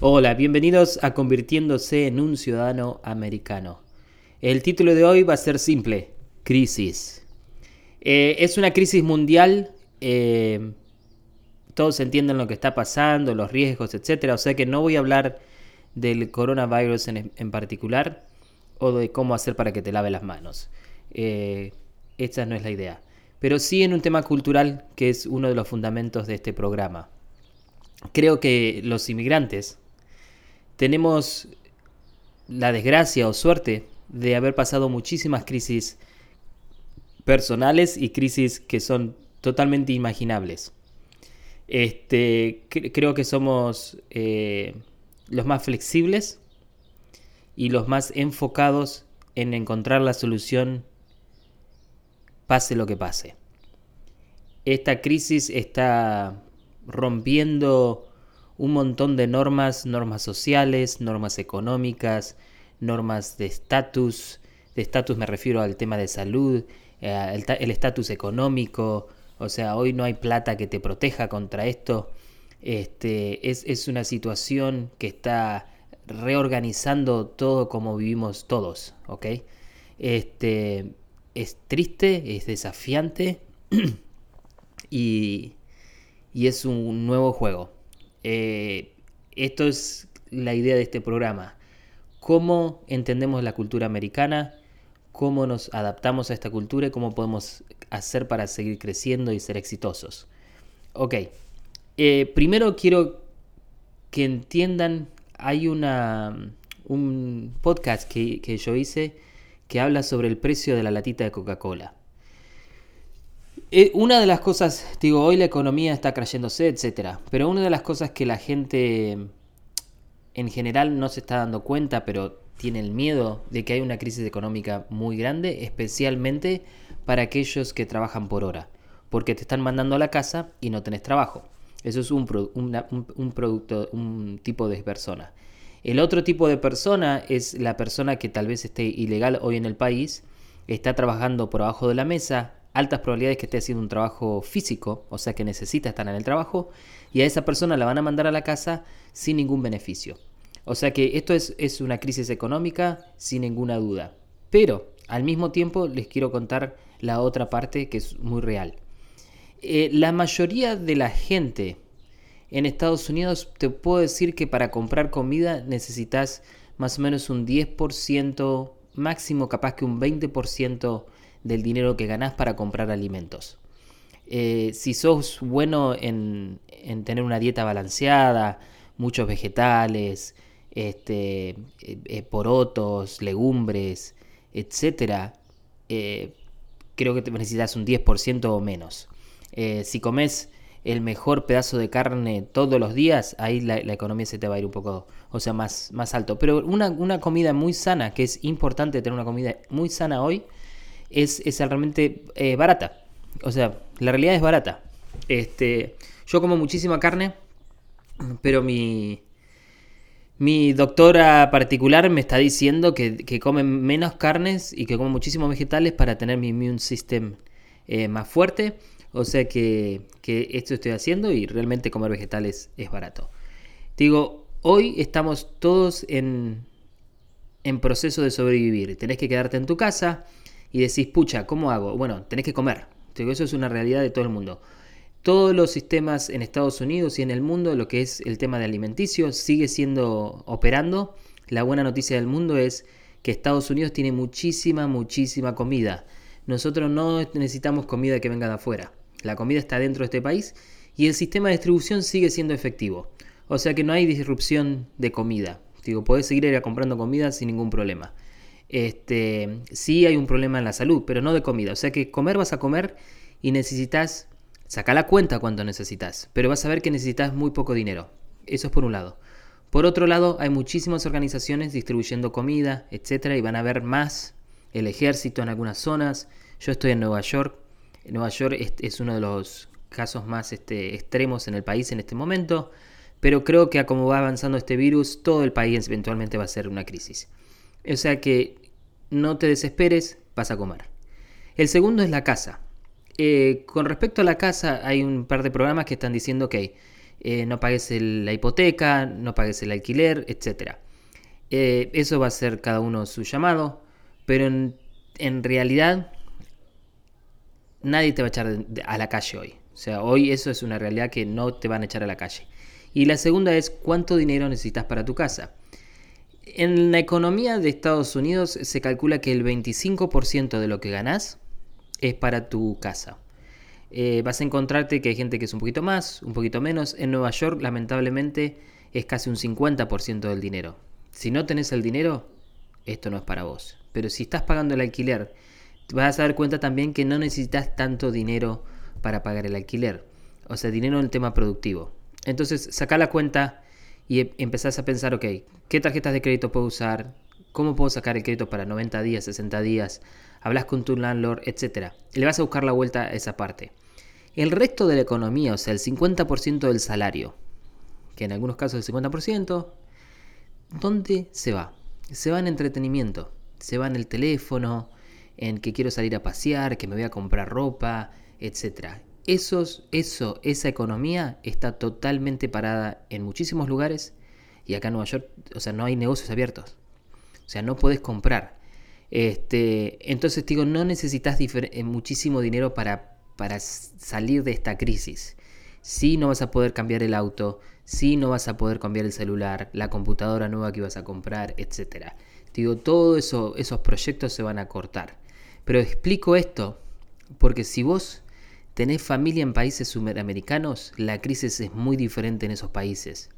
Hola, bienvenidos a Convirtiéndose en un Ciudadano Americano. El título de hoy va a ser simple, crisis. Eh, es una crisis mundial, eh, todos entienden lo que está pasando, los riesgos, etc. O sea que no voy a hablar del coronavirus en, particular o de cómo hacer para que te lave las manos. Eh, esta no es la idea. Pero sí en un tema cultural que es uno de los fundamentos de este programa. Creo que los inmigrantes, tenemos la desgracia o suerte de haber pasado muchísimas crisis personales y crisis que son totalmente imaginables. Este, creo que somos eh, los más flexibles y los más enfocados en encontrar la solución pase lo que pase. Esta crisis está rompiendo un montón de normas, normas sociales, normas económicas, normas de estatus. De estatus me refiero al tema de salud, eh, el estatus económico. O sea, hoy no hay plata que te proteja contra esto. Este, es, es una situación que está reorganizando todo como vivimos todos. Este, es triste, es desafiante y, y es un nuevo juego. Eh, esto es la idea de este programa. Cómo entendemos la cultura americana, cómo nos adaptamos a esta cultura y cómo podemos hacer para seguir creciendo y ser exitosos. Ok, eh, primero quiero que entiendan, hay una, un podcast que, que yo hice que habla sobre el precio de la latita de Coca-Cola. Eh, una de las cosas, digo, hoy la economía está creyéndose, etcétera, pero una de las cosas que la gente en general no se está dando cuenta, pero tiene el miedo de que hay una crisis económica muy grande, especialmente para aquellos que trabajan por hora, porque te están mandando a la casa y no tenés trabajo. Eso es un, un producto, un tipo de persona. El otro tipo de persona es la persona que tal vez esté ilegal hoy en el país, está trabajando por abajo de la mesa, altas probabilidades que esté haciendo un trabajo físico, o sea que necesita estar en el trabajo, y a esa persona la van a mandar a la casa sin ningún beneficio. O sea que esto es, una crisis económica sin ninguna duda. Pero al mismo tiempo les quiero contar la otra parte que es muy real. Eh, la mayoría de la gente en Estados Unidos te puedo decir que para comprar comida necesitas más o menos un 10%, máximo capaz que un 20% del dinero que ganás para comprar alimentos. Eh, si sos bueno en, tener una dieta balanceada, muchos vegetales, este, eh, eh, porotos, legumbres, etc., creo que te necesitas un 10% o menos. si comes el mejor pedazo de carne todos los días, ahí la, economía se te va a ir un poco, o sea, más, más alto. Pero una, una comida muy sana, que es importante tener una comida muy sana hoy, es, realmente eh, barata. O sea, la realidad es barata. Este, yo como muchísima carne, pero mi, mi doctora particular me está diciendo que, que come menos carnes y que come muchísimos vegetales para tener mi immune system eh, más fuerte. O sea que, que, esto estoy haciendo y realmente comer vegetales es barato. Digo, hoy estamos todos en, en proceso de sobrevivir. Tenés que quedarte en tu casa, y decís, pucha, ¿cómo hago? Bueno, tenés que comer. Eso es una realidad de todo el mundo. Todos los sistemas en Estados Unidos y en el mundo, lo que es el tema de alimenticio, sigue siendo operando. La buena noticia del mundo es que Estados Unidos tiene muchísima, muchísima comida. Nosotros no necesitamos comida que venga de afuera. La comida está dentro de este país y el sistema de distribución sigue siendo efectivo. O sea que no hay disrupción de comida. Digo, podés seguir ir comprando comida sin ningún problema este, sí hay un problema en la salud, pero no de comida. O sea que comer vas a comer y necesitas, saca la cuenta cuánto necesitas, pero vas a ver que necesitas muy poco dinero. Eso es por un lado. Por otro lado, hay muchísimas organizaciones distribuyendo comida, etcétera, y van a ver más el ejército en algunas zonas. Yo estoy en Nueva York. Nueva York es, uno de los casos más este, extremos en el país en este momento, pero creo que a como va avanzando este virus, todo el país eventualmente va a ser una crisis. O sea que no te desesperes, vas a comer. El segundo es la casa. Eh, con respecto a la casa, hay un par de programas que están diciendo que eh, no pagues la hipoteca, no pagues el alquiler, etc. Eh, eso va a ser cada uno su llamado, pero en, realidad nadie te va a echar a la calle hoy. O sea, hoy eso es una realidad que no te van a echar a la calle. Y la segunda es cuánto dinero necesitas para tu casa. En la economía de Estados Unidos se calcula que el 25% de lo que ganas es para tu casa. Eh, vas a encontrarte que hay gente que es un poquito más, un poquito menos. En Nueva York, lamentablemente, es casi un 50% del dinero. Si no tenés el dinero, esto no es para vos. Pero si estás pagando el alquiler, vas a dar cuenta también que no necesitas tanto dinero para pagar el alquiler. O sea, dinero en el tema productivo. Entonces, saca la cuenta y em, empezás a pensar, ok, ¿qué tarjetas de crédito puedo usar? ¿Cómo puedo sacar el crédito para 90 días, 60 días? Hablas con tu landlord, etc. Le vas a buscar la vuelta a esa parte. El resto de la economía, o sea, el 50% del salario, que en algunos casos el 50%, ¿dónde se va? Se va en entretenimiento, se va en el teléfono, en que quiero salir a pasear, que me voy a comprar ropa, etc. Esos, eso, esa economía está totalmente parada en muchísimos lugares y acá en Nueva York, o sea, no hay negocios abiertos. O sea, no puedes comprar. Este, entonces digo, no necesitas eh, muchísimo dinero para, para salir de esta crisis. Sí no vas a poder cambiar el auto, sí no vas a poder cambiar el celular, la computadora nueva que ibas a comprar, etc. Digo, todos eso, esos proyectos se van a cortar. Pero explico esto porque si vos tenés familia en países sudamericanos, la crisis es muy diferente en esos países.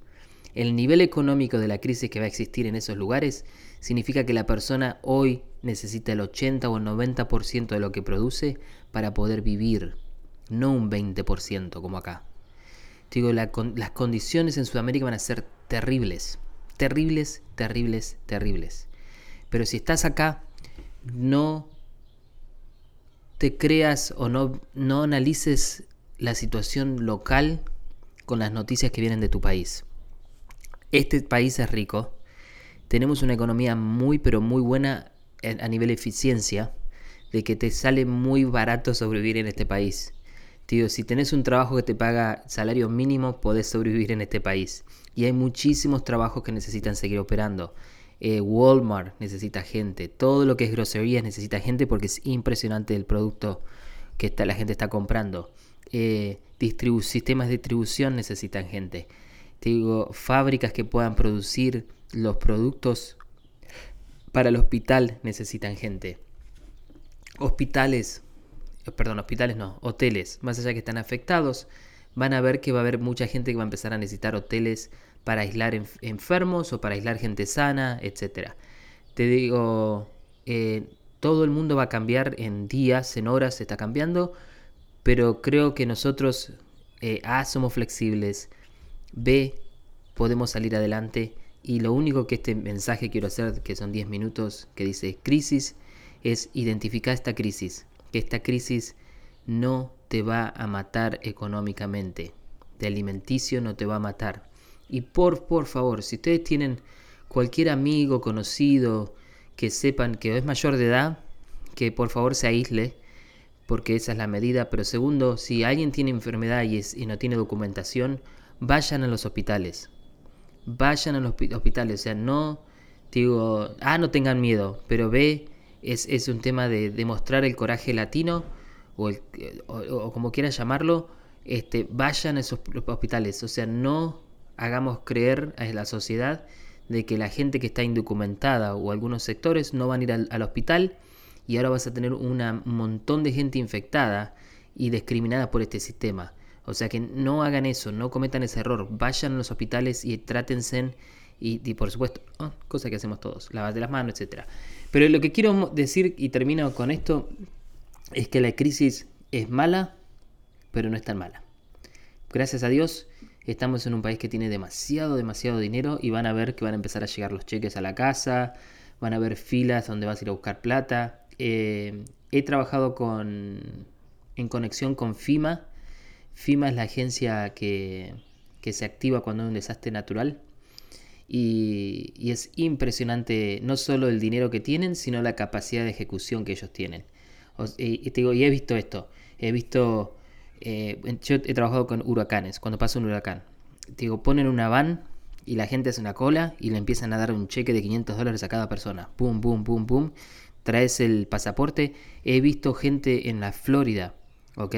El nivel económico de la crisis que va a existir en esos lugares significa que la persona hoy necesita el 80 o el 90% de lo que produce para poder vivir, no un 20% como acá. Digo, las condiciones en Sudamérica van a ser terribles, terribles, terribles, terribles. Pero si estás acá, no te creas o no, no analices la situación local con las noticias que vienen de tu país. Este país es rico, tenemos una economía muy pero muy buena a nivel eficiencia, de que te sale muy barato sobrevivir en este país. Tío, si tenés un trabajo que te paga salario mínimo, podés sobrevivir en este país. Y hay muchísimos trabajos que necesitan seguir operando. Eh, Walmart necesita gente, todo lo que es groserías necesita gente porque es impresionante el producto que la gente está comprando. Eh, sistemas de distribución necesitan gente. Te digo, fábricas que puedan producir los productos para el hospital necesitan gente. Hospitales, eh, perdón, hospitales no, hoteles, más allá que están afectados, van a ver que va a haber mucha gente que va a empezar a necesitar hoteles para aislar enfermos o para aislar gente sana, etc. Te digo, eh, todo el mundo va a cambiar en días, en horas, se está cambiando, pero creo que nosotros, eh, A, somos flexibles, B, podemos salir adelante y lo único que este mensaje quiero hacer, que son 10 minutos, que dice crisis, es identificar esta crisis, que esta crisis no te va a matar económicamente, de alimenticio no te va a matar, y por, por favor, si ustedes tienen cualquier amigo, conocido, que sepan que es mayor de edad, que por favor se aísle, porque esa es la medida. Pero segundo, si alguien tiene enfermedad y, y no tiene documentación, vayan a los hospitales. Vayan a los hospitales. O sea, no digo, ah, no tengan miedo, pero ve, es, es un tema de demostrar el coraje latino, o, o, como quieran llamarlo, este, vayan a esos hospitales. O sea, no hagamos creer a la sociedad de que la gente que está indocumentada o algunos sectores no van a ir al, hospital y ahora vas a tener un montón de gente infectada y discriminada por este sistema. O sea que no hagan eso, no cometan ese error, vayan a los hospitales y trátense y, por supuesto, oh, cosa que hacemos todos, lavate las manos, etc. Pero lo que quiero decir y termino con esto es que la crisis es mala, pero no es tan mala. Gracias a Dios Estamos en un país que tiene demasiado, demasiado dinero y van a ver que van a empezar a llegar los cheques a la casa, van a haber filas donde vas a ir a buscar plata. Eh, he trabajado con, en conexión con FIMA. FIMA es la agencia que, se activa cuando hay un desastre natural. Y, es impresionante no solo el dinero que tienen, sino la capacidad de ejecución que ellos tienen. y, te digo, y he visto esto. He visto eh, yo he trabajado con huracanes, cuando pasa un huracán. digo, ponen una van y la gente hace una cola y le empiezan a dar un cheque de 500 dólares a cada persona. Pum, pum, pum, pum. Traes el pasaporte. He visto gente en la Florida, ¿ok?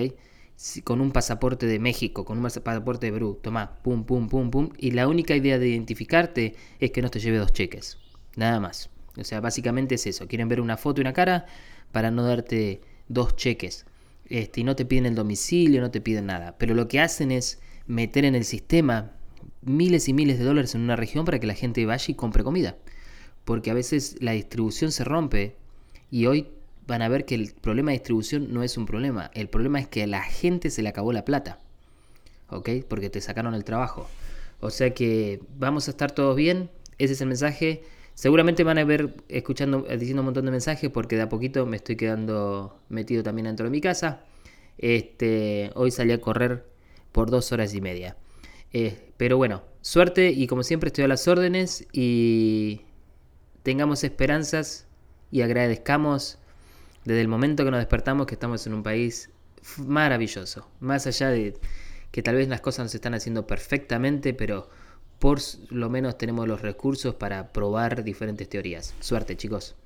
Con un pasaporte de México, con un pasaporte de Perú. Toma, pum, pum, pum, pum. Y la única idea de identificarte es que no te lleve dos cheques. Nada más. O sea, básicamente es eso. Quieren ver una foto y una cara para no darte dos cheques. Este, y no te piden el domicilio, no te piden nada. Pero lo que hacen es meter en el sistema miles y miles de dólares en una región para que la gente vaya y compre comida. Porque a veces la distribución se rompe y hoy van a ver que el problema de distribución no es un problema. El problema es que a la gente se le acabó la plata. ¿Ok? Porque te sacaron el trabajo. O sea que vamos a estar todos bien. Ese es el mensaje. Seguramente van a ver escuchando, diciendo un montón de mensajes porque de a poquito me estoy quedando metido también dentro de mi casa. Este, hoy salí a correr por dos horas y media. Eh, pero bueno, suerte y como siempre estoy a las órdenes y tengamos esperanzas y agradezcamos desde el momento que nos despertamos que estamos en un país maravilloso. Más allá de que tal vez las cosas no se están haciendo perfectamente, pero por lo menos tenemos los recursos para probar diferentes teorías. Suerte chicos.